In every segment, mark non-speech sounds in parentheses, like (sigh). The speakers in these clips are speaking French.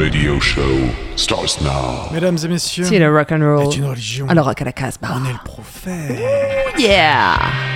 radio show starts now. Mesdames et messieurs, C'est le rock and roll. est une religion. Alors rock à la Casbah. on est le prophète. Yeah.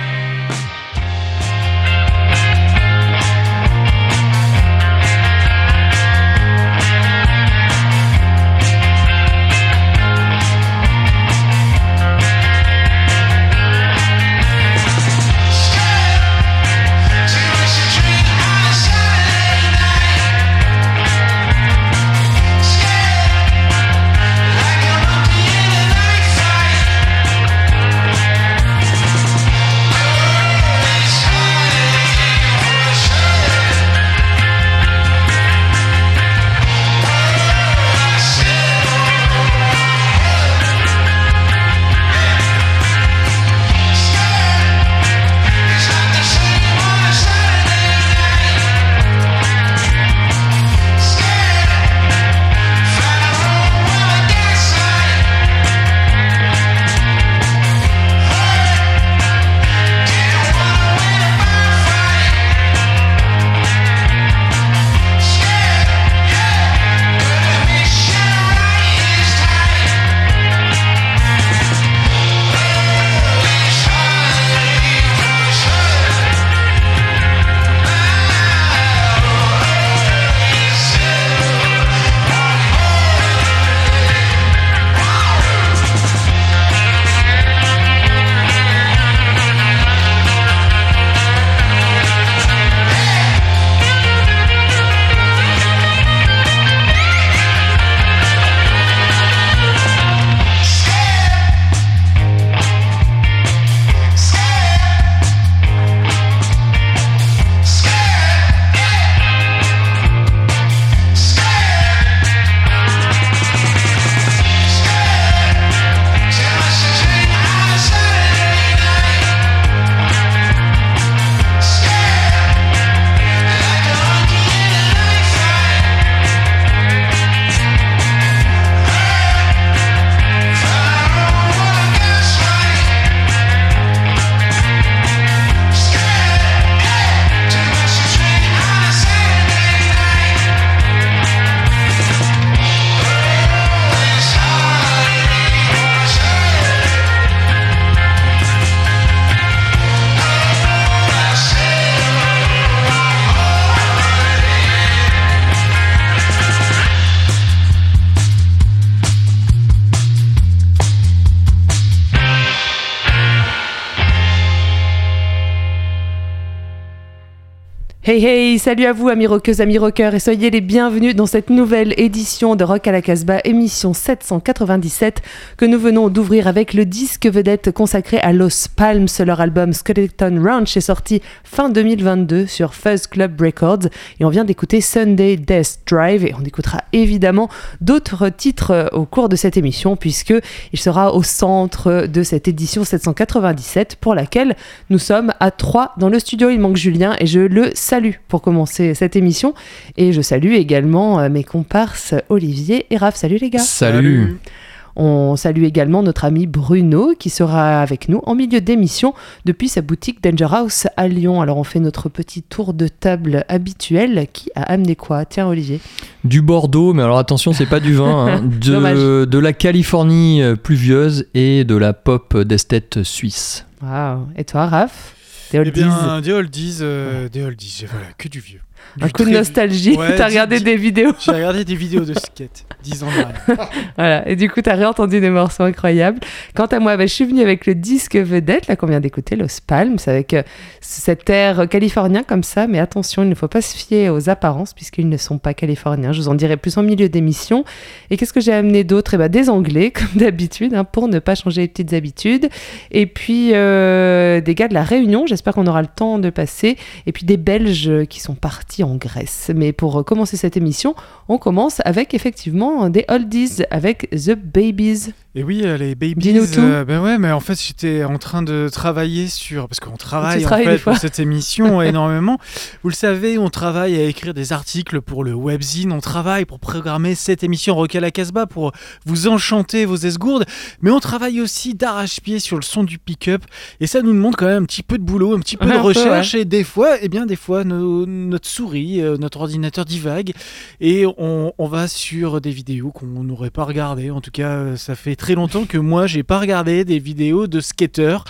Salut à vous amis rockeuses, amis rockeurs et soyez les bienvenus dans cette nouvelle édition de Rock à la Casbah, émission 797 que nous venons d'ouvrir avec le disque vedette consacré à Los Palms. Leur album Skeleton Ranch est sorti fin 2022 sur Fuzz Club Records et on vient d'écouter Sunday Death Drive et on écoutera évidemment d'autres titres au cours de cette émission puisque il sera au centre de cette édition 797 pour laquelle nous sommes à 3 dans le studio. Il manque Julien et je le salue pour commencer cette émission. Et je salue également euh, mes comparses Olivier et Raph. Salut les gars. Salut. On salue également notre ami Bruno qui sera avec nous en milieu d'émission depuis sa boutique Danger House à Lyon. Alors on fait notre petit tour de table habituel. Qui a amené quoi? Tiens Olivier. Du Bordeaux, mais alors attention, c'est pas du vin. hein. (laughs) Dommage. de, de la Californie euh, pluvieuse et de la pop d'esthète suisse. Waouh. Et toi Raph? Des Eh oldies. bien, des oldies, euh, des oldies, voilà, que du vieux. Un coup de nostalgie. Ouais, T'as regardé des vidéos. J'ai regardé des vidéos de skate, 10 ans derrière. (laughs) Voilà, et du coup, t'as réentendu des morceaux incroyables. Quant à moi, bah, je suis venue avec le disque vedette, là, qu'on vient d'écouter, Los Palms, avec euh, cet air californien comme ça. Mais attention, il ne faut pas se fier aux apparences, puisqu'ils ne sont pas californiens. Je vous en dirai plus en milieu d'émission. Et qu'est-ce que j'ai amené d'autre? Eh ben, Des Anglais, (laughs) comme d'habitude, hein, pour ne pas changer les petites habitudes. Et puis, euh, des gars de la Réunion, j'espère qu'on aura le temps de passer. Et puis, des Belges qui sont partis en Grèce. Mais pour commencer cette émission, on commence avec effectivement des oldies avec The Babies. Et oui, euh, les babies. Euh, ben ouais, mais en fait, j'étais en train de travailler sur. Parce qu'on travaille en fait pour cette émission (laughs) énormément. Vous le savez, on travaille à écrire des articles pour le webzine. On travaille pour programmer cette émission Rock à la Casbah pour vous enchanter vos esgourdes. Mais on travaille aussi d'arrache-pied sur le son du pick-up. Et ça nous demande quand même un petit peu de boulot, un petit peu Ouais, de peu, recherche. Et des fois, eh bien, des fois, nos- notre souris, euh, notre ordinateur divague. Et on, on va sur des vidéos qu'on n'aurait pas regardées. En tout cas, euh, ça fait très longtemps que moi, j'ai pas regardé des vidéos de skateurs.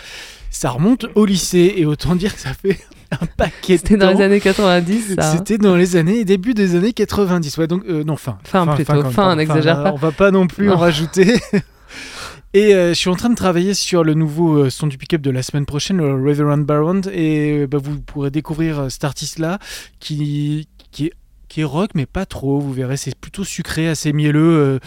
Ça remonte au lycée et autant dire que ça fait (laughs) un paquet C'était dans les années 90, ça. hein. C'était dans les années début des années 90. Ouais, donc euh, non fin. Fin, plutôt. Fin, n'exagère là, pas. On va pas non plus en rajouter. (laughs) Et euh, je suis en train de travailler sur le nouveau euh, son du pick-up de la semaine prochaine, le Reverend Baron, et euh, bah, vous pourrez découvrir cet artiste-là qui, qui est qui est rock mais pas trop, vous verrez c'est plutôt sucré, assez mielleux. euh,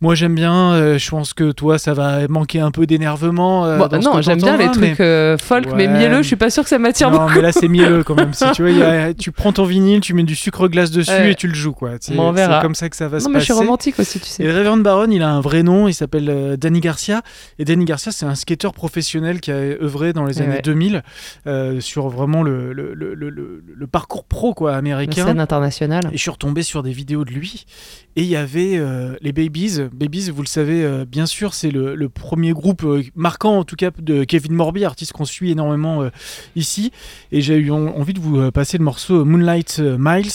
moi j'aime bien, euh, je pense que toi ça va manquer un peu d'énervement. euh, Bon, non, j'aime bien les mais- trucs folk, mais mielleux, je suis pas sûr que ça m'attire non, beaucoup. mais là c'est mielleux quand même. (laughs) Si tu vois, il y a- tu prends ton vinyle, tu mets du sucre glace dessus Ouais. et tu le joues quoi. C'est comme ça que ça va se Non, mais je passer. suis romantique aussi, tu Et sais. le Reverend Baron, il a un vrai nom, il s'appelle Danny Garcia. Et Danny Garcia, c'est un skateur professionnel qui a œuvré dans les Eh années ouais. 2000 euh, sur vraiment le, le, le, parcours pro quoi, La américain. scène internationale. Et je suis retombé sur des vidéos de lui. Et il y avait euh, les Babies. Babies, vous le savez, euh, bien sûr, c'est le, premier groupe euh, marquant, en tout cas, de Kevin Morby, artiste qu'on suit énormément ici. Et j'ai eu en- envie de vous passer le morceau Moonlight Miles,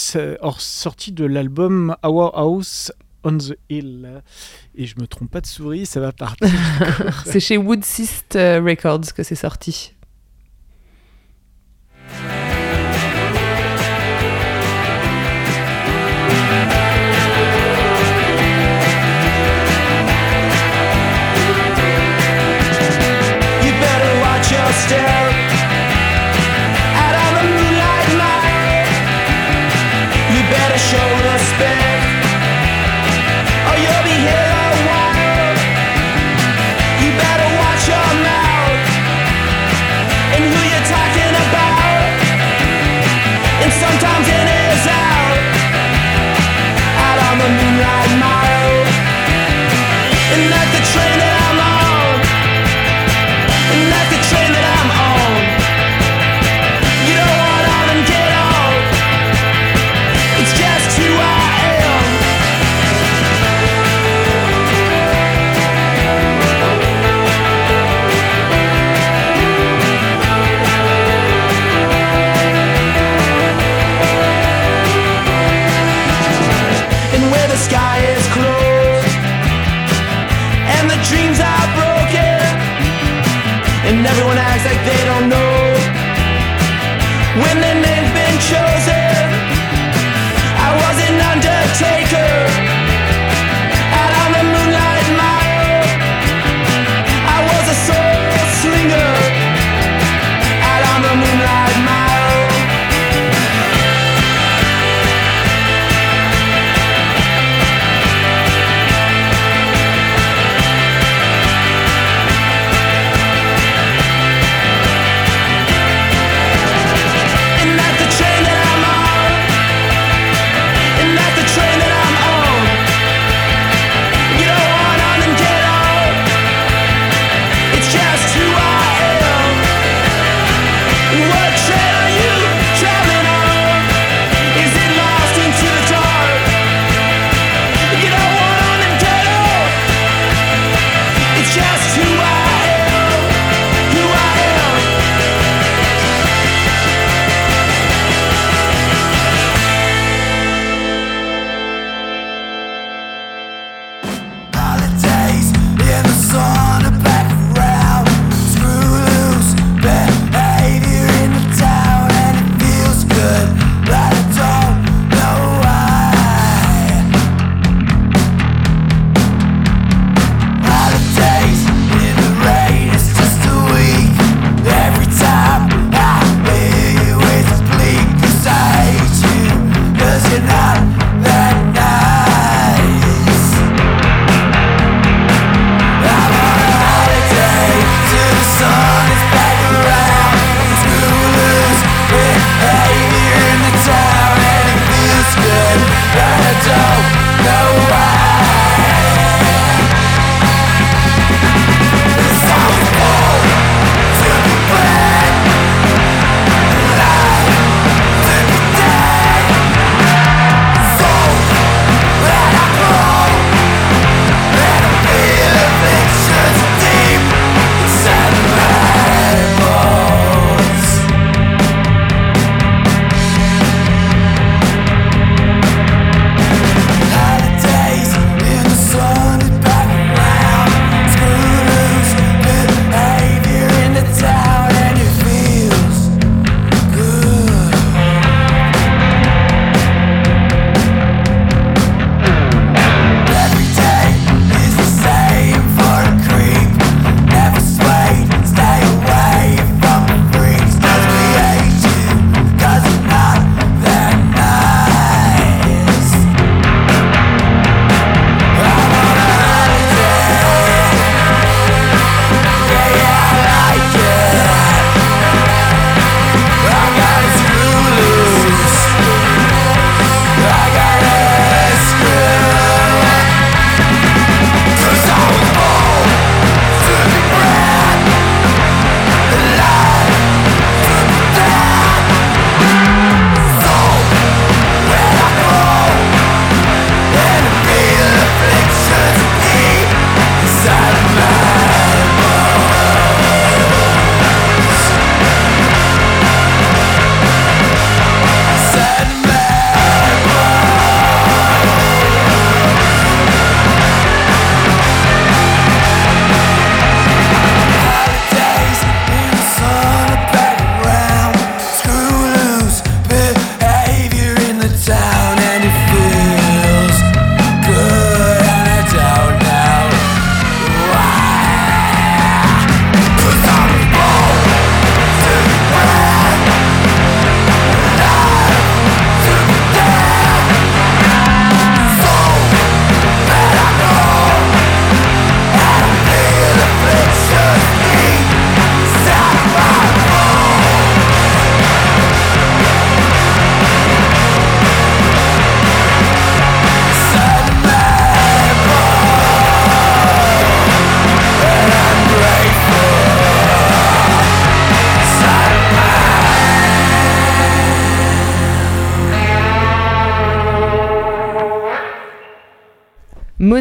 sorti de l'album Our House on the Hill. Et je me trompe pas de souris, ça va partir. (laughs) C'est chez Woodsist euh, Records que c'est sorti. stay.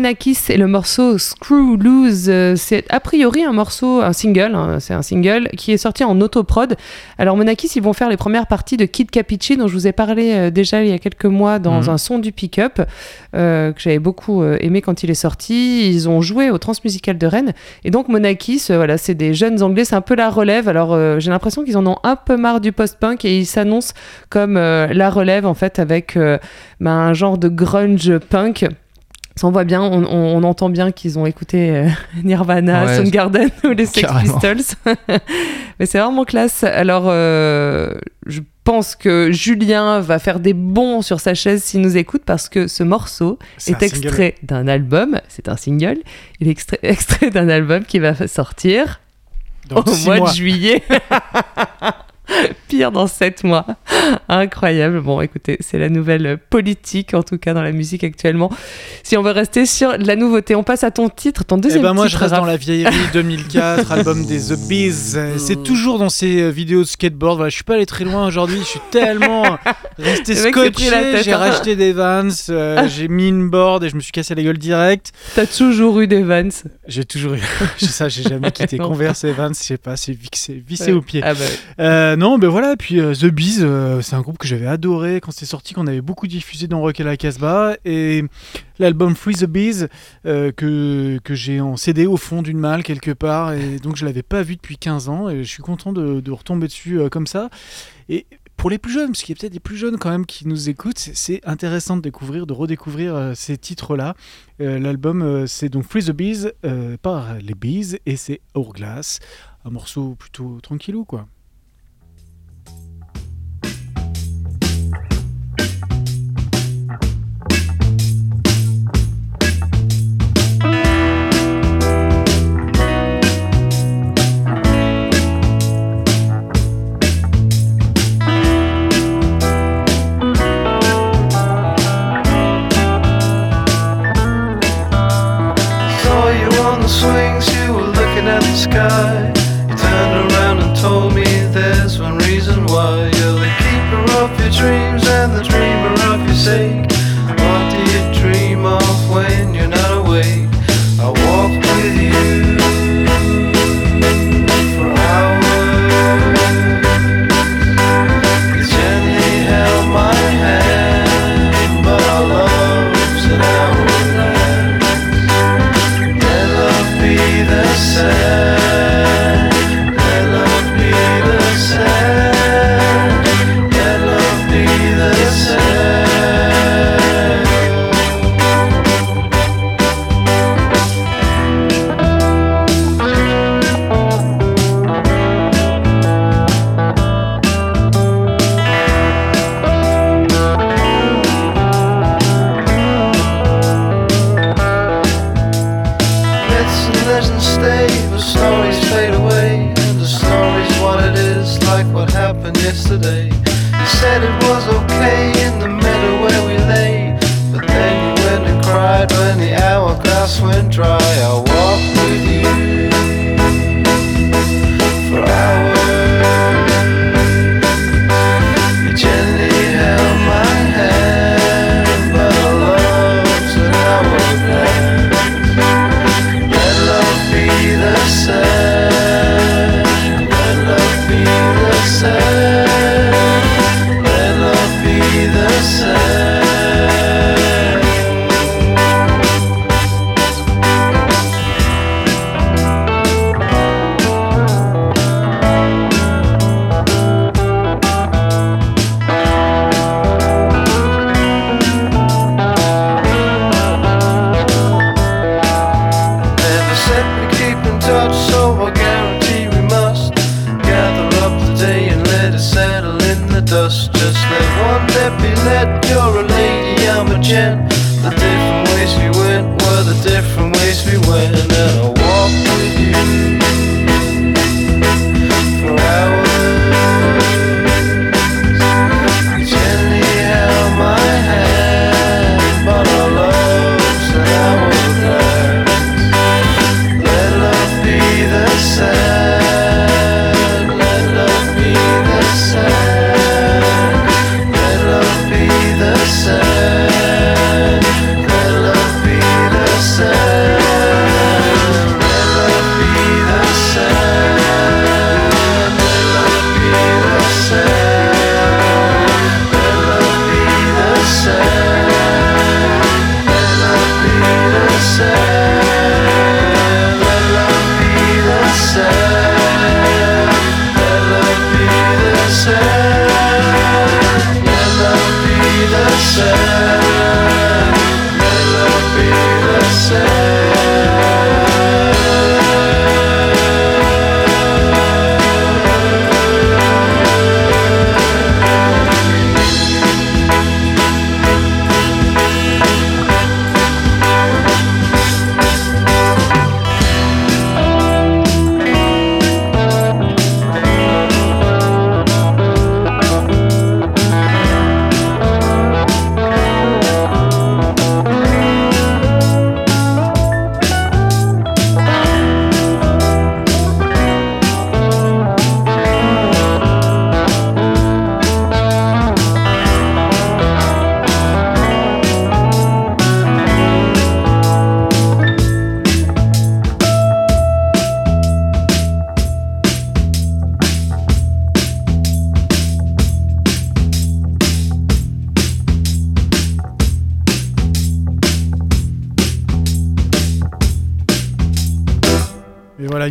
Monakis et le morceau Screw Loose. Euh, C'est a priori un morceau, un single, hein, c'est un single qui est sorti en autoprod. Alors Monakis, ils vont faire les premières parties de Kid Capici dont je vous ai parlé euh, déjà il y a quelques mois dans Mhm. un son du pick-up euh, que j'avais beaucoup aimé quand il est sorti. Ils ont joué au Transmusical de Rennes et donc Monakis, voilà, c'est des jeunes anglais, c'est un peu la relève. Alors j'ai l'impression qu'ils en ont un peu marre du post-punk et ils s'annoncent comme la relève en fait avec bah, un genre de grunge punk. Ça, on voit bien, on, on- on entend bien qu'ils ont écouté euh, (laughs) Nirvana, Ouais, Soundgarden ou les Sex carrément. Pistols. (laughs) Mais c'est vraiment classe. Alors, euh, je pense que Julien va faire des bons sur sa chaise s'il nous écoute parce que ce morceau est extrait d'un album. C'est un single. Il est extrait, (laughs) extrait d'un album qui va sortir Dans au mois mois. de juillet. (laughs) Pire dans 7 mois. Incroyable. Bon, écoutez, c'est la nouvelle politique, en tout cas dans la musique actuellement. Si on veut rester sur la nouveauté, on passe à ton titre, ton Eh deuxième ben moi je titre. reste dans la vieillerie (laughs) 2004, album des The Bees. C'est toujours dans ces euh, vidéos de skateboard. Voilà, je suis pas allé très loin aujourd'hui. Je suis tellement (laughs) resté scotché. J'ai hein. racheté des Vans, euh, j'ai mis une board et je me suis cassé la gueule direct. T'as toujours eu des Vans. J'ai toujours eu j'ai ça, j'ai jamais quitté. Converse et Vans. Je sais pas, c'est vissé Ouais. au pied. Ah bah, Euh, non, ben voilà, puis euh, The Bees, euh, c'est un groupe que j'avais adoré quand c'est sorti, qu'on avait beaucoup diffusé dans Rock et la Casbah. Et l'album Free the Bees, euh, que, que j'ai en CD au fond d'une malle quelque part, et donc je l'avais pas vu depuis 15 ans, et je suis content de, de retomber dessus comme ça. Et pour les plus jeunes, parce qu'il y a peut-être des plus jeunes quand même qui nous écoutent, c'est- intéressant de découvrir, de redécouvrir ces titres-là. L'album, c'est donc Free the Bees par les Bees, et c'est Hourglass, un morceau plutôt tranquillou, quoi.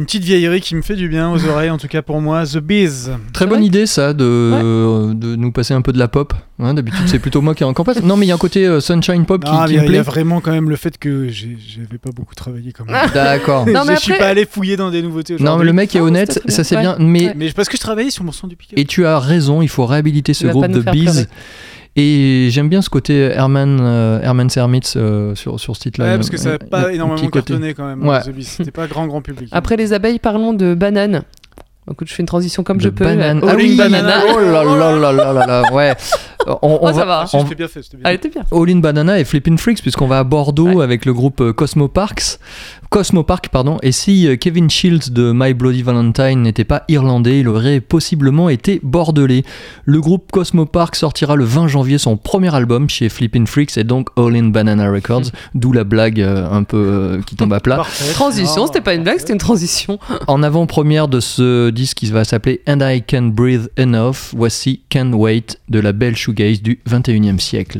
Petite vieillerie qui me fait du bien aux oreilles, en tout cas pour moi, The Bees. Très bonne idée ça de, de nous passer un peu de la pop. Hein, D'habitude c'est plutôt moi qui en passe. Non mais il y a un côté euh, Sunshine Pop qui, qui me il y a plaît. vraiment quand même le fait que j'avais pas beaucoup travaillé quand même. D'accord. (laughs) Je suis pas allé fouiller dans des nouveautés aujourd'hui. Non mais le mec est honnête, ça c'est bien. bien. Mais Ouais. Mais parce que je travaillais sur mon son du pick et tu as raison, il faut réhabiliter ce groupe pas nous Et j'aime bien ce côté Herman euh, Hermits euh, sur sur ce titre-là. Ouais, parce que ça n'a pas énormément cartonné quand même. Ouais. The Bees. C'était pas grand grand public. Après les abeilles, parlons de bananes. Écoute, je fais une transition comme je peux. banane. All Ah in oui, banana. Oh là là là là là là, ouais. (laughs) On, on Oh, ça va, va. Si, on- c'était bien fait. c'était bien Ah, Elle fait. était bien. All in Banana et Flippin' Freaks puisqu'on va à Bordeaux Ouais. avec le groupe euh, Cosmo Parks. Cosmo Park, pardon. Et si euh, Kevin Shields de My Bloody Valentine n'était pas irlandais, il aurait possiblement été bordelais. Le groupe Cosmo Park sortira le 20 janvier son premier album chez Flippin' Freaks et donc All in Banana Records, (laughs) d'où la blague euh, un peu euh, qui tombe à plat. Parfait. Transition, c'était pas une blague, c'était une transition. En avant-première de ce qui va s'appeler And I Can Breathe Enough, voici Can't Wait de la belle shoegaze du 21e siècle.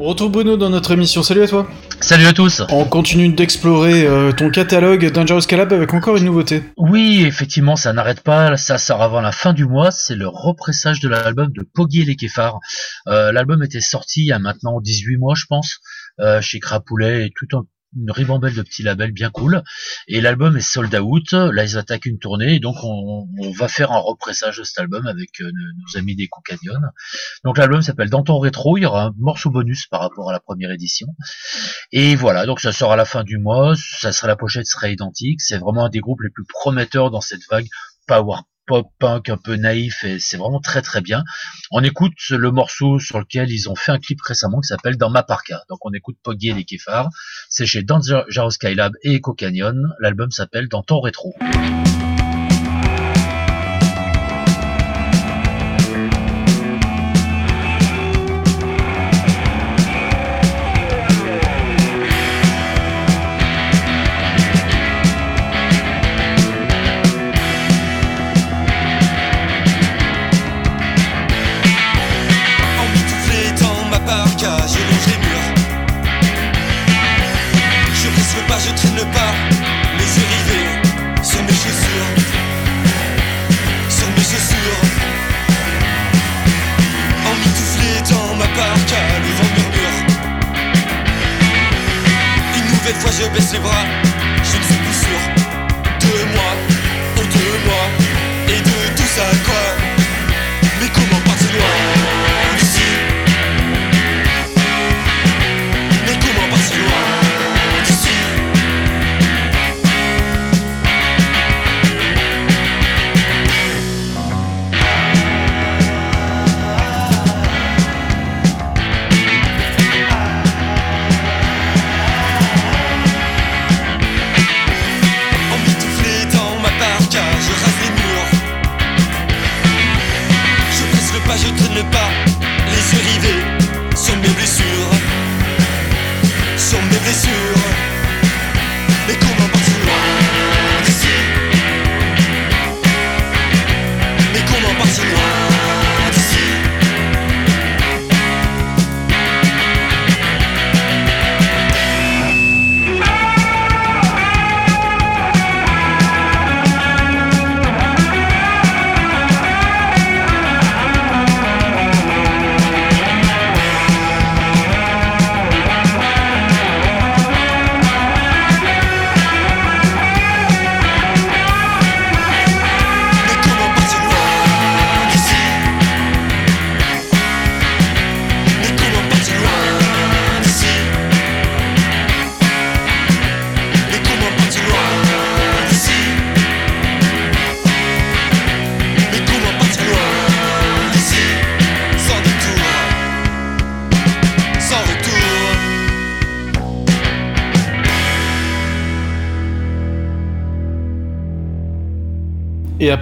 On retrouve Bruno dans notre émission. Salut à toi. Salut à tous. On continue d'explorer euh, ton catalogue Dangerous Calab avec encore une nouveauté. Oui, effectivement, ça n'arrête pas. Ça sort avant la fin du mois. C'est le repressage de l'album de Poggy et les Kéfars. Euh, l'album était sorti il y a maintenant 18 mois, je pense, euh, chez Crapoulet et tout un une ribambelle de petits labels bien cool. Et l'album est sold out. Là, ils attaquent une tournée et donc on, va faire un repressage de cet album avec euh, nos, nos amis des Canyon. Donc l'album s'appelle Dans ton rétro. Il y aura un morceau bonus par rapport à la première édition. Et voilà, donc ça sort à la fin du mois. Ça sera la pochette sera identique. C'est vraiment un des groupes les plus prometteurs dans cette vague power pop punk un peu naïf et c'est vraiment très très bien. On écoute le morceau sur lequel ils ont fait un clip récemment qui s'appelle Dans ma parka. Donc on écoute Poggy et les Kefars. C'est chez Dangerous Skylab et Echo Canyon. L'album s'appelle Dans ton rétro.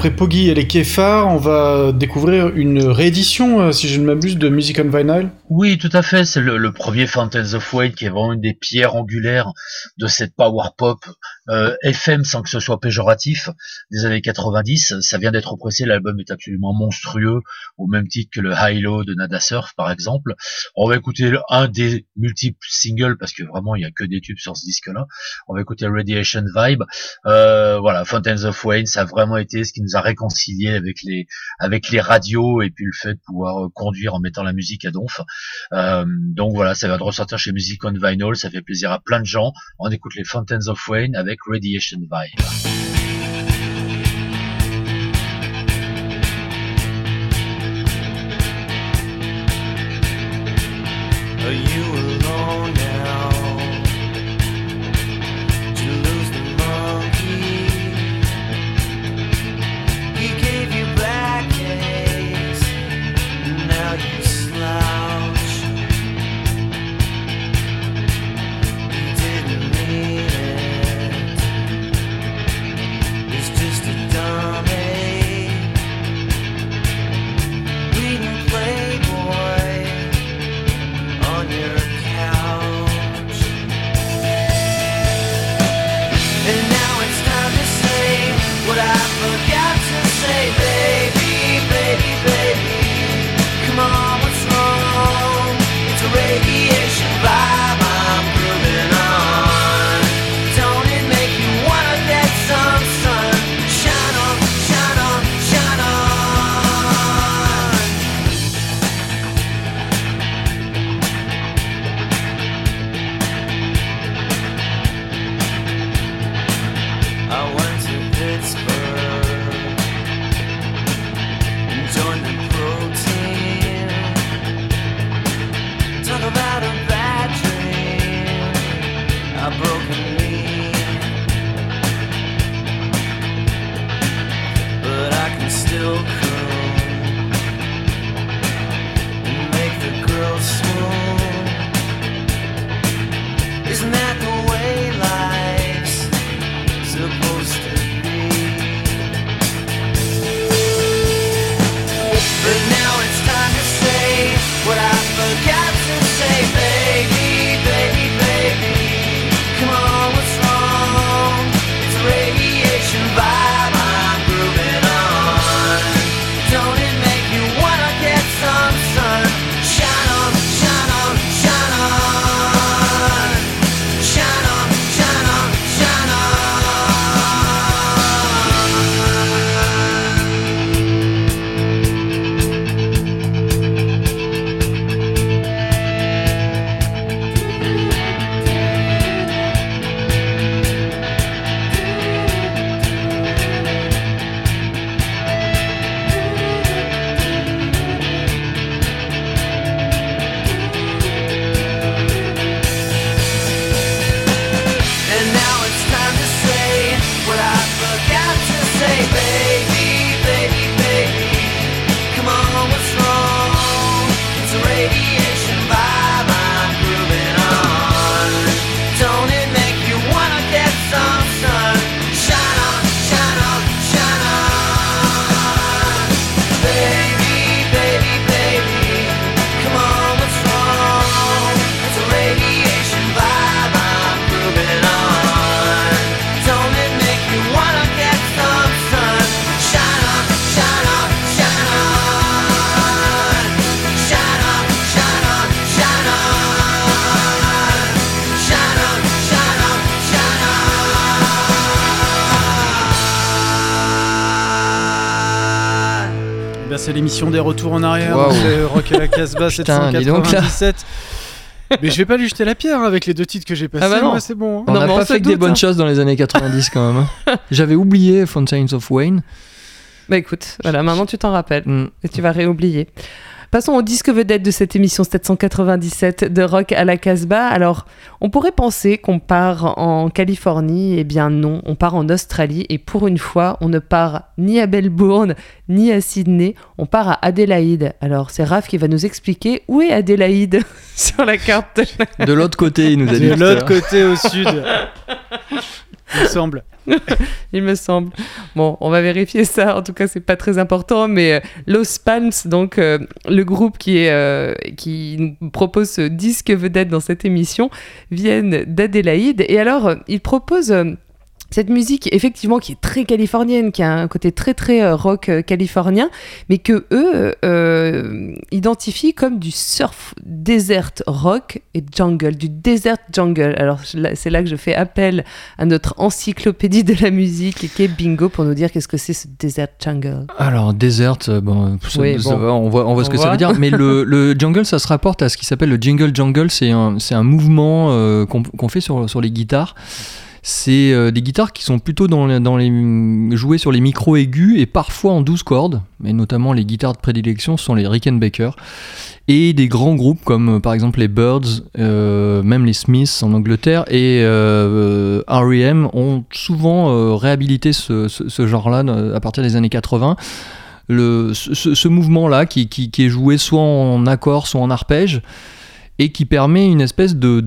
Après Poggy et les Kefars, on va découvrir une réédition, euh, si je ne m'abuse, de Music on Vinyl. Oui, tout à fait. C'est le, premier Fountains of Wayne qui est vraiment une des pierres angulaires de cette power pop euh, FM sans que ce soit péjoratif des années 90. Ça vient d'être pressé. L'album est absolument monstrueux, au même titre que le High Low de Nada Surf, par exemple. On va écouter un des multiples singles parce que vraiment il y a que des tubes sur ce disque-là. On va écouter Radiation Vibe. Euh, voilà, Fountains of Wayne, ça a vraiment été ce qui nous a réconciliés avec les avec les radios et puis le fait de pouvoir euh, conduire en mettant la musique à donf. Euh, donc voilà, ça va de ressortir chez Music on Vinyl, ça fait plaisir à plein de gens. On écoute les Fountains of Wayne avec Radiation Vibe. C'est l'émission des retours en arrière. Waouh. C'est Rock à la Casbah (laughs) Putain, dis donc, là. 797. Mais je vais pas lui jeter la pierre hein, avec les deux titres que j'ai passés. Ah bah non. c'est bon. hein. On Non, n'a mais on pas fait que des bonnes hein. choses dans les années 90 quand même. hein. (laughs) J'avais oublié Fountains of Wayne. Bah écoute, voilà, maintenant tu t'en rappelles Mm. et tu vas réoublier. Passons au disque vedette de cette émission 797 de Rock à la Casbah. Alors, on pourrait penser qu'on part en Californie, eh bien non, on part en Australie et pour une fois, on ne part ni à Melbourne ni à Sydney, on part à Adélaïde. Alors, c'est Raph qui va nous expliquer où est Adélaïde (laughs) sur la carte. De l'autre côté, il nous a dit. De l'autre côté au sud. (laughs) Il me semble. (laughs) il me semble. Bon, on va vérifier ça. En tout cas, c'est pas très important. Mais euh, Los Palms, donc euh, le groupe qui, euh, qui propose ce disque vedette dans cette émission, viennent d'Adélaïde. Et alors, ils proposent. Cette musique, effectivement, qui est très californienne, qui a un côté très très euh, rock euh, californien, mais que eux euh, identifient comme du surf desert rock et jungle, du desert jungle. Alors c'est là que je fais appel à notre encyclopédie de la musique qui est Bingo pour nous dire qu'est-ce que c'est ce desert jungle. Alors, Desert, bon, ça- Oui, ça bon. va, on voit, on voit ce que ça veut dire. Mais le, (laughs) le jungle, ça se rapporte à ce qui s'appelle le jingle jungle. C'est un, mouvement euh, qu'on fait sur, sur les guitares. C'est euh, des guitares qui sont plutôt dans, jouées sur les micros aigus et parfois en 12 cordes. Mais notamment les guitares de prédilection sont les Rickenbacker. Et des grands groupes comme euh, par exemple les Birds, euh, même les Smiths en Angleterre et R.E.M. ont souvent réhabilité ce, genre-là à partir des années 80 le, ce, mouvement-là qui, est joué soit en accord, soit en arpège, et qui permet une espèce de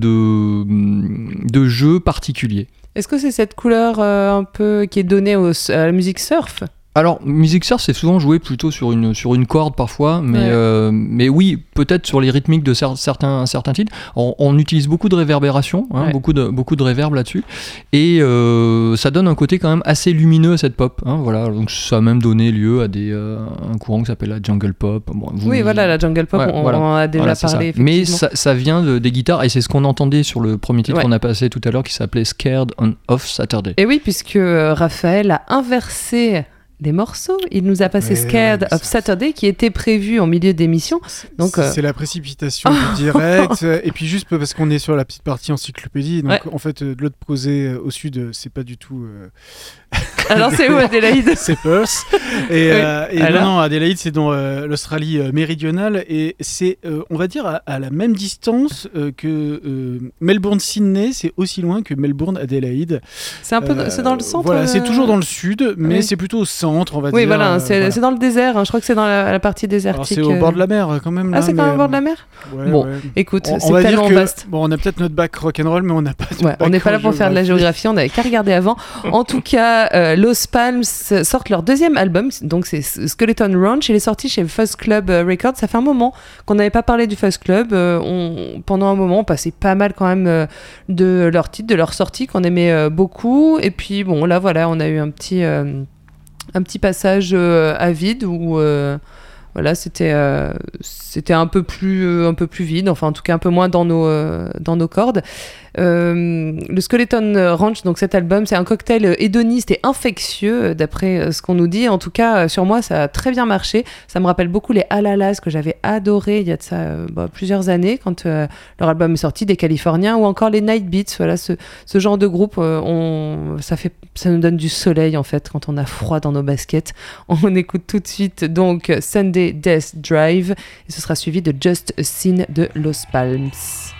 jeu particulier. Est-ce que c'est cette couleur euh, un peu qui est donnée au- à la musique surf? Alors, musique surf, c'est souvent joué plutôt sur une, sur une corde parfois, mais, Ouais. euh, mais oui, peut-être sur les rythmiques de cer- certains, certains titres. On, on utilise beaucoup de réverbération, hein, Ouais. beaucoup, de, beaucoup de réverb là-dessus, et euh, ça donne un côté quand même assez lumineux à cette pop. hein, voilà. Donc ça a même donné lieu à des, euh, un courant qui s'appelle la jungle pop. Bon, vous- Oui, voilà, la jungle pop, Ouais, on, voilà. on a déjà Voilà, c'est ça. parlé. Mais ça, ça vient de- des guitares, et c'est ce qu'on entendait sur le premier titre qu'on a passé tout à l'heure qui s'appelait Scared on Off Saturday. Et oui, puisque Raphaël a inversé les morceaux. Il nous a passé Ouais, Scared of Saturday qui était prévu en milieu d'émission. Donc, C'est- euh, c'est la précipitation du (laughs) direct. et puis juste parce qu'on est sur la petite partie encyclopédie. Donc Ouais. en fait, euh, de l'autre posé euh, au sud, c'est pas du tout. Euh, (laughs) Alors c'est où Adélaïde (laughs) c'est Perth. Et, euh, et Alors non, non, Adélaïde, c'est dans euh, l'Australie euh, méridionale. Et c'est, euh, on va dire, à, à la même distance euh, que euh, Melbourne-Sydney. C'est aussi loin que Melbourne-Adélaïde. C'est un peu, Euh, c'est dans le centre. Voilà, c'est euh, toujours dans le sud, mais oui. c'est plutôt au centre. on va Oui, dire. voilà, euh, c'est voilà. c'est dans le désert. hein. Je crois que c'est dans la, la partie désertique. C'est au euh. bord de la mer, quand même. Ah, là, c'est quand même au bord de la mer ouais, Bon, ouais. Écoute, c'est tellement que vaste. bon, on a peut-être notre bac rock'n'roll, mais on n'a pas. de Ouais, on n'est pas là pour faire de la géographie, on n'avait qu'à regarder avant. En tout cas, euh, Los Palms sortent leur deuxième album, donc c'est Skeleton Ranch. Il est sorti chez Fuzz Club euh, Records. Ça fait un moment qu'on n'avait pas parlé du Fuzz Club. Euh, pendant un moment, on passait pas mal quand même de leurs titres, de leurs sorties qu'on aimait beaucoup. Et puis bon, là voilà, on a eu un petit, un petit passage à vide où. voilà, c'était c'était un peu plus un peu plus vide, enfin en tout cas un peu moins dans nos dans nos cordes. Euh, le Skeleton Ranch, donc cet album, c'est un cocktail hédoniste et infectieux, euh, d'après euh, ce qu'on nous dit. En tout cas, sur moi, ça a très bien marché. Ça me rappelle beaucoup les Alalas que j'avais adoré il y a bah, plusieurs années quand leur album est sorti, des Californiens, ou encore les Night Beats. Voilà, ce, genre de groupe, ça nous donne du soleil en fait quand on a froid dans nos baskets. (laughs) On écoute tout de suite donc Sunday Death Drive et ce sera suivi de Just a Scene de Los Palms.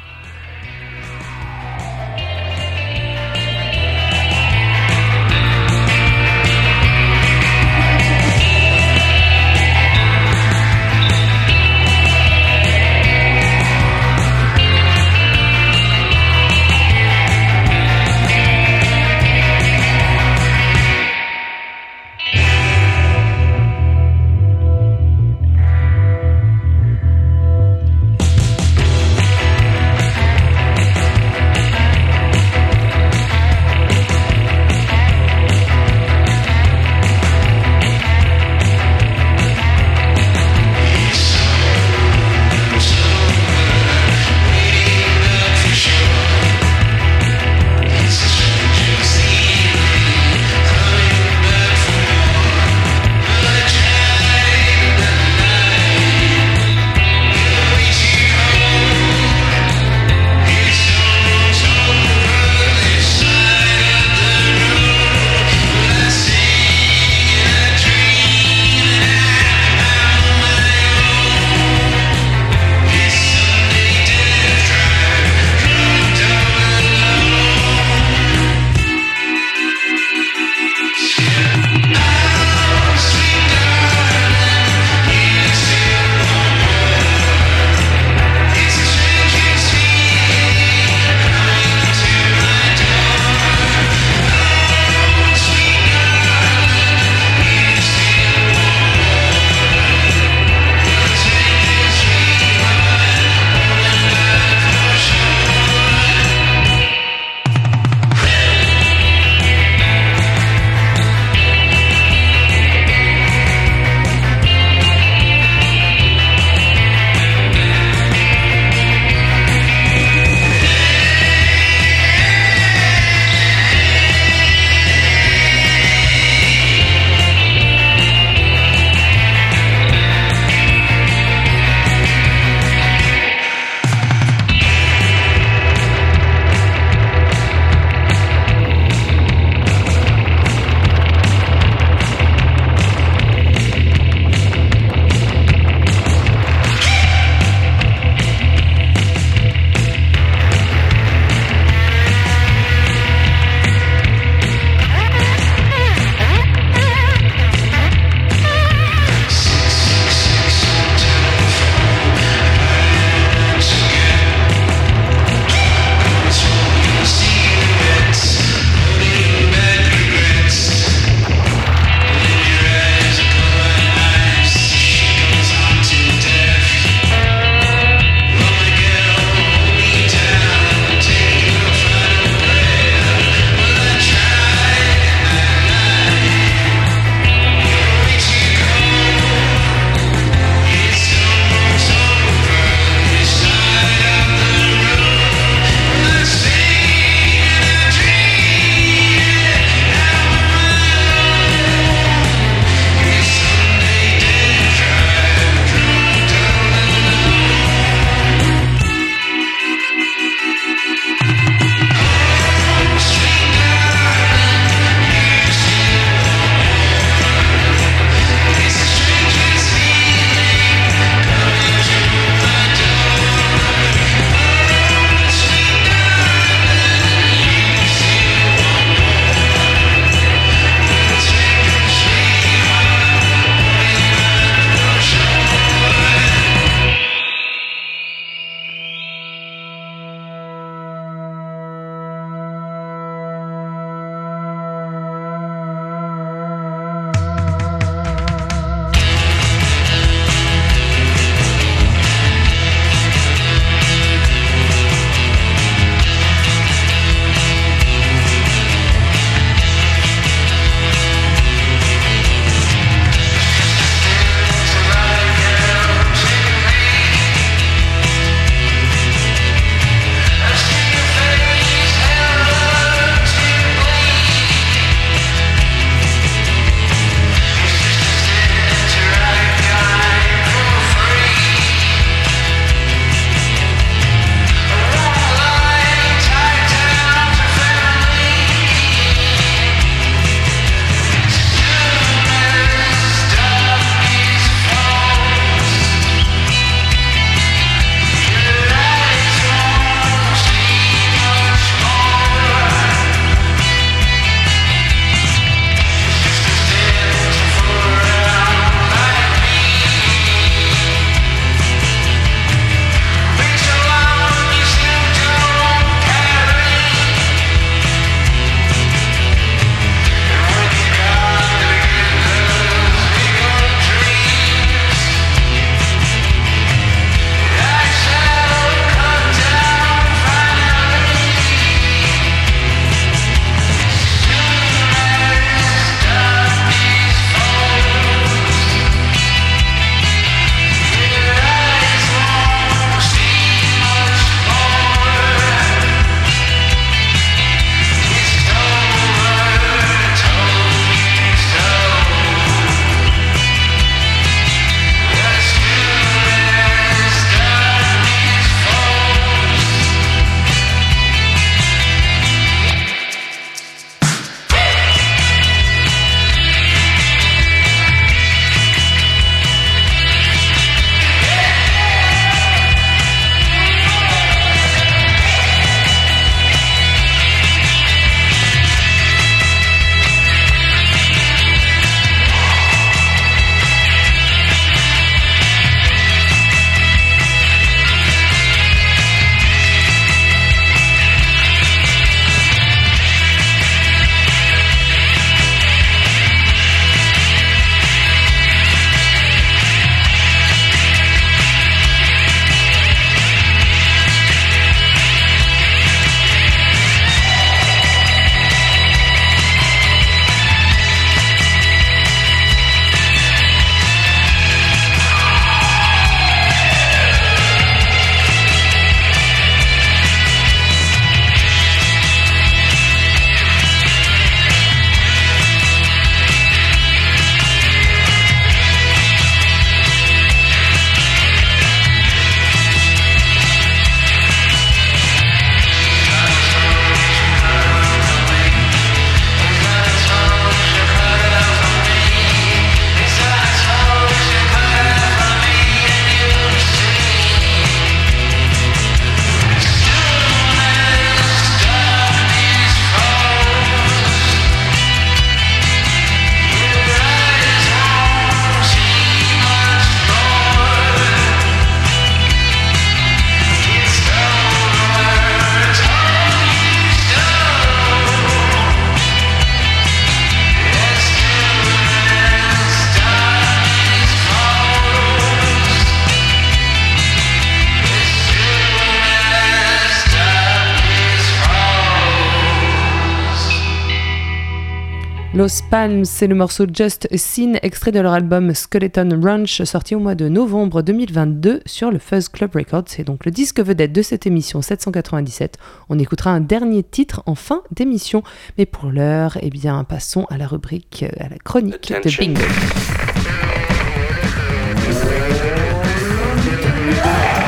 Los Palms, c'est le morceau Just a Scene, extrait de leur album Skeleton Ranch, sorti au mois de novembre 2022 sur le Fuzz Club Records. C'est donc le disque vedette de cette émission 797. On écoutera un dernier titre en fin d'émission. Mais pour l'heure, eh bien, passons à la rubrique, à la chronique de. B-I-N-G-O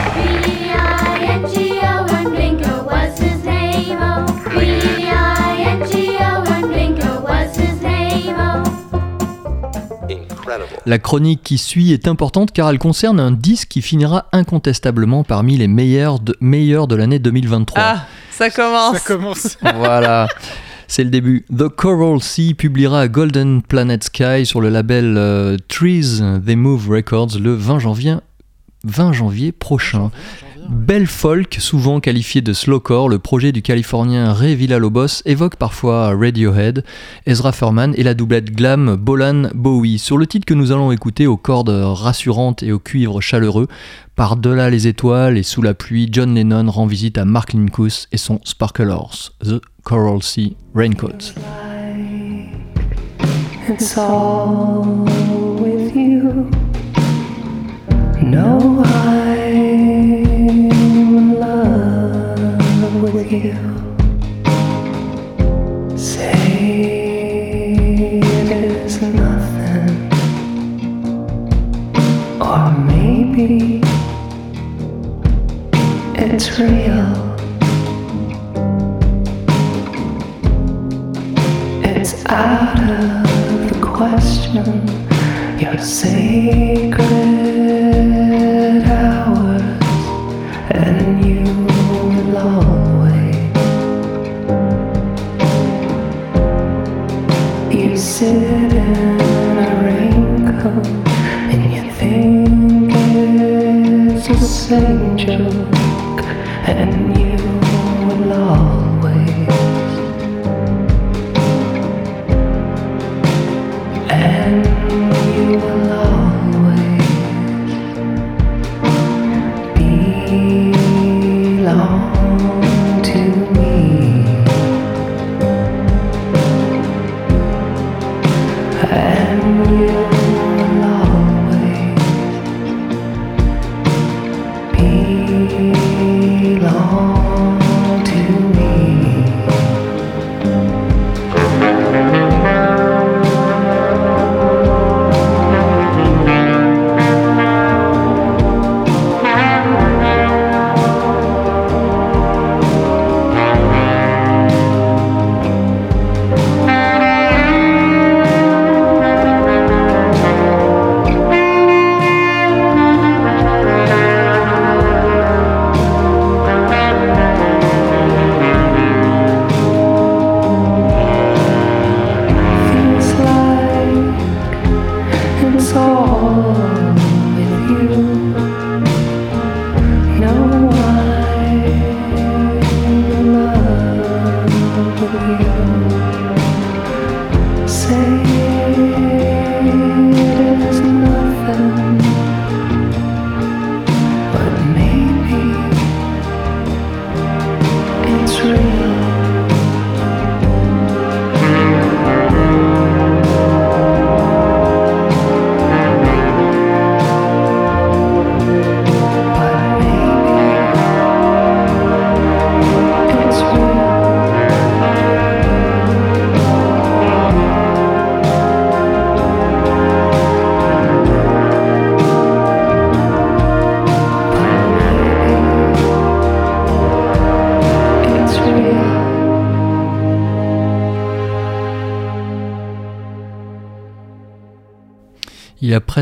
La chronique qui suit est importante car elle concerne un disque qui finira incontestablement parmi les meilleurs de, meilleurs de l'année 2023. Ah, ça commence. Ça commence. (laughs) Voilà. C'est le début. The Coral Sea publiera Golden Planet Sky sur le label euh, Trees They Move Records le 20 janvier, 20 janvier prochain. Belle folk, souvent qualifié de slowcore, le projet du Californien Ray Villalobos évoque parfois Radiohead, Ezra Furman et la doublette glam Bolan Bowie. Sur le titre que nous allons écouter aux cordes rassurantes et au cuivre chaleureux, par-delà les étoiles et sous la pluie, John Lennon rend visite à Mark Linkous et son Sparkle Horse, The Coral Sea Raincoat. It's all with you. No, I'm you. Say it is nothing, or maybe it's real. It's out of the question. Your sacred hours, and you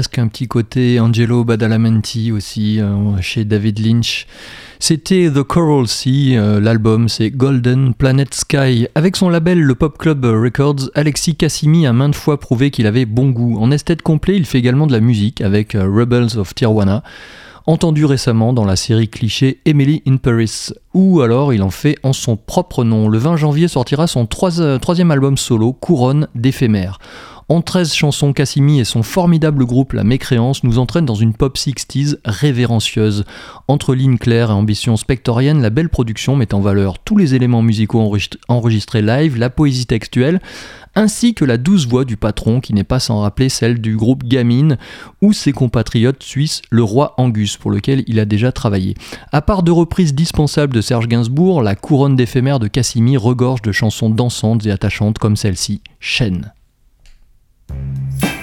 presque un petit côté Angelo Badalamenti aussi euh, chez David Lynch. C'était The Coral Sea, euh, l'album c'est Golden Planet Sky. Avec son label le Pop Club Records, Alexis Cassimi a maintes fois prouvé qu'il avait bon goût. En esthète complet, il fait également de la musique avec euh, Rebels of Tijuana, entendu récemment dans la série cliché Emily in Paris, ou alors il en fait en son propre nom. Le 20 janvier sortira son trois- troisième album solo, Couronne d'éphémère. En 13 chansons, Cassimi et son formidable groupe La Mécréance nous entraînent dans une pop 60s révérencieuse. Entre lignes claires et ambitions spectoriennes, la belle production met en valeur tous les éléments musicaux enregistr- enregistrés live, la poésie textuelle, ainsi que la douce voix du patron qui n'est pas sans rappeler celle du groupe Gamine ou ses compatriotes suisses Le Roi Angus pour lequel il a déjà travaillé. À part deux reprises dispensables de Serge Gainsbourg, la couronne d'éphémère de Cassimi regorge de chansons dansantes et attachantes comme celle-ci, Chêne. Chaîne,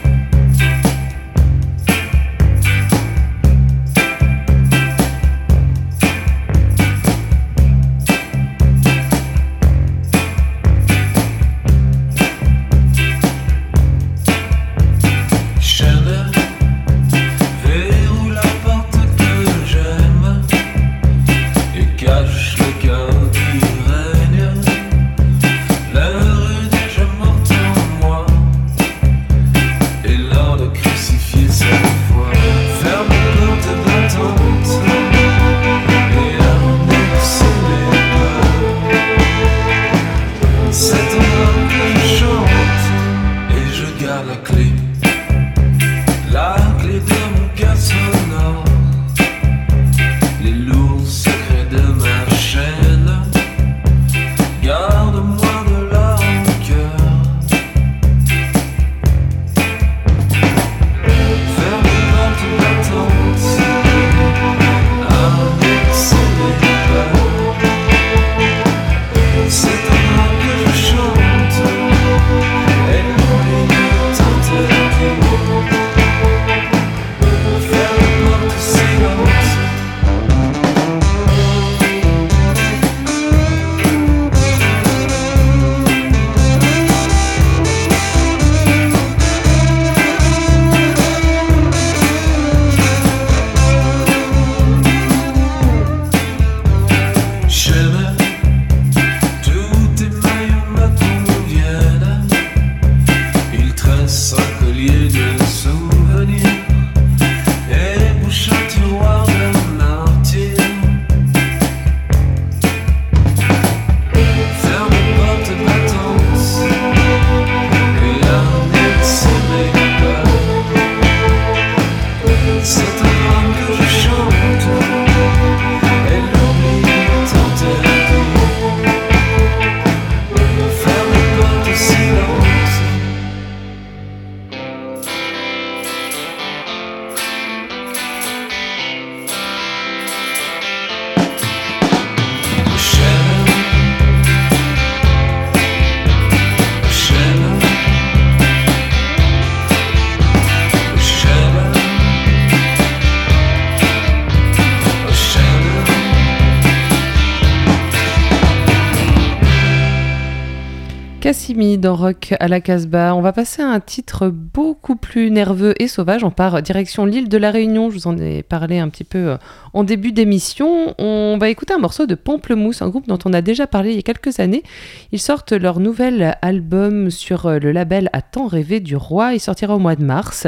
Rock à la Casbah. On va passer à un titre beaucoup plus nerveux et sauvage. On part direction l'île de la Réunion. Je vous en ai parlé un petit peu euh, en début d'émission. On va écouter un morceau de Pamplemousse, un groupe dont on a déjà parlé il y a quelques années. Ils sortent leur nouvel album sur euh, le label À temps rêvé du roi. Il sortira au mois de mars.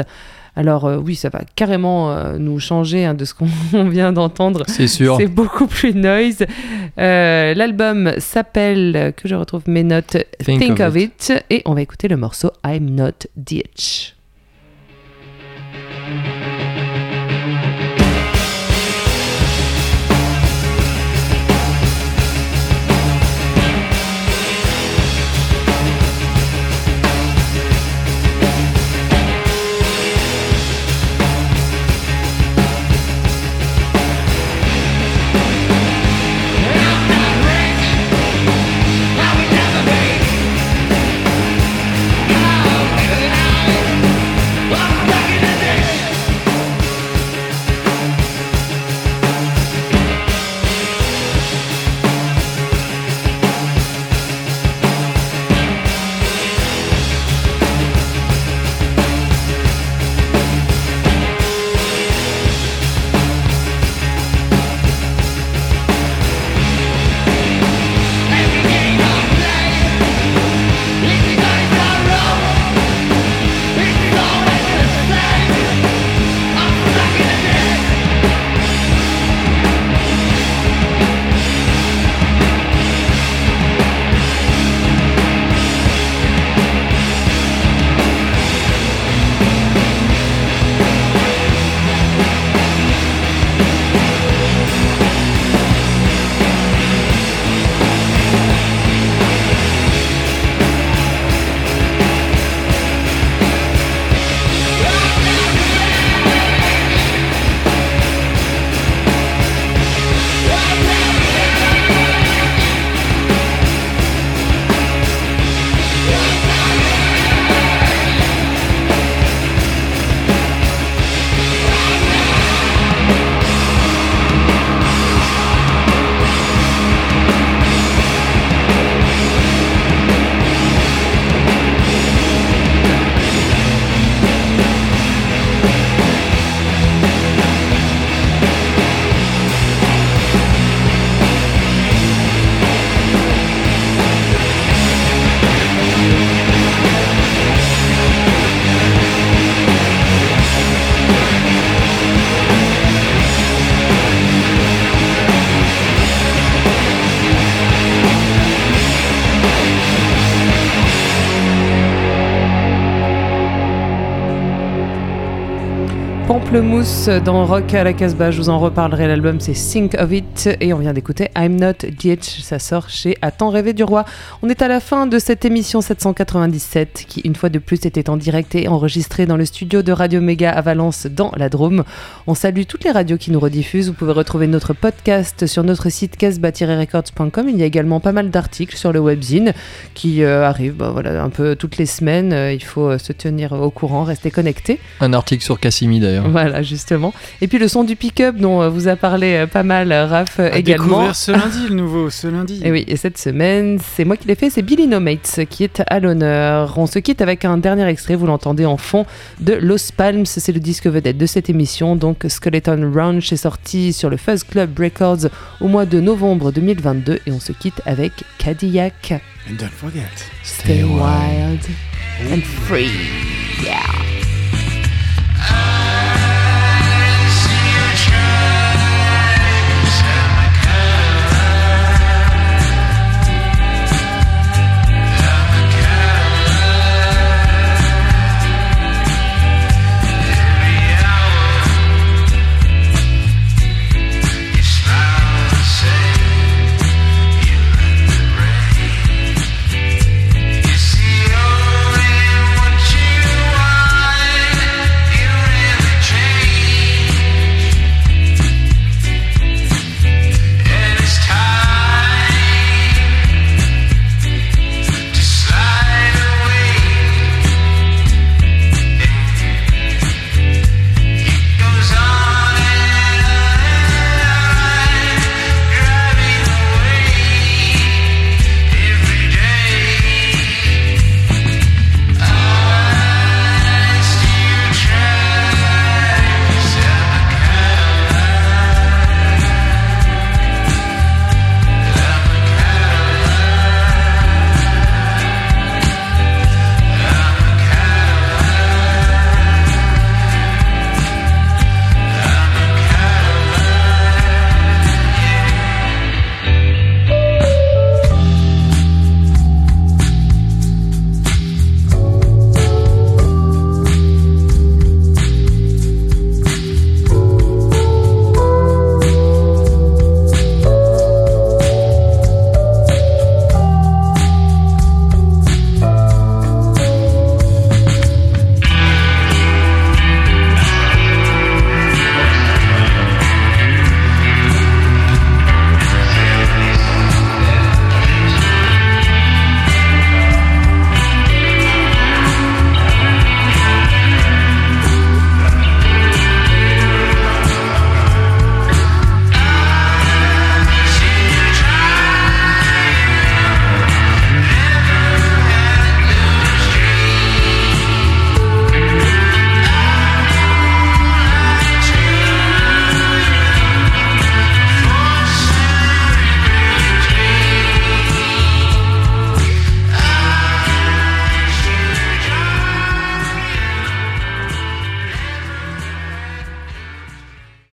Alors euh, oui, ça va carrément euh, nous changer hein, de ce qu'on (laughs) vient d'entendre. C'est sûr. C'est beaucoup plus noise. Euh, L'album s'appelle, que je retrouve mes notes, Think, Think of, of it. Et on va écouter le morceau I'm Not Ditch. Pamplemousse dans Rock à la Casbah. Je vous en reparlerai. L'album c'est Think of It et on vient d'écouter I'm Not Ditch. Ça sort chez À temps rêvé du roi. On est à la fin de cette émission 797 qui, une fois de plus, était en direct et enregistrée dans le studio de Radio Méga à Valence dans la Drôme. On salue toutes les radios qui nous rediffusent. Vous pouvez retrouver notre podcast sur notre site casbah-records.com. Il y a également pas mal d'articles sur le webzine qui euh, arrivent bah, voilà, un peu toutes les semaines. Euh, il faut euh, se tenir au courant, rester connecté. Un article sur Cassimi d'ailleurs. Voilà, justement. Et puis le son du pick-up dont euh, vous a parlé euh, pas mal euh, Raph À également. découvrir ce lundi, le nouveau, ce lundi. Et oui, et cette semaine, c'est moi qui l'ai fait, c'est Billy No Mates qui est à l'honneur. On se quitte avec un dernier extrait, vous l'entendez en fond, de Los Palms, c'est le disque vedette de cette émission. Donc Skeleton Ranch est sorti sur le Fuzz Club Records au mois de novembre 2022 et on se quitte avec Cadillac. And don't forget. Stay wild and free. Yeah.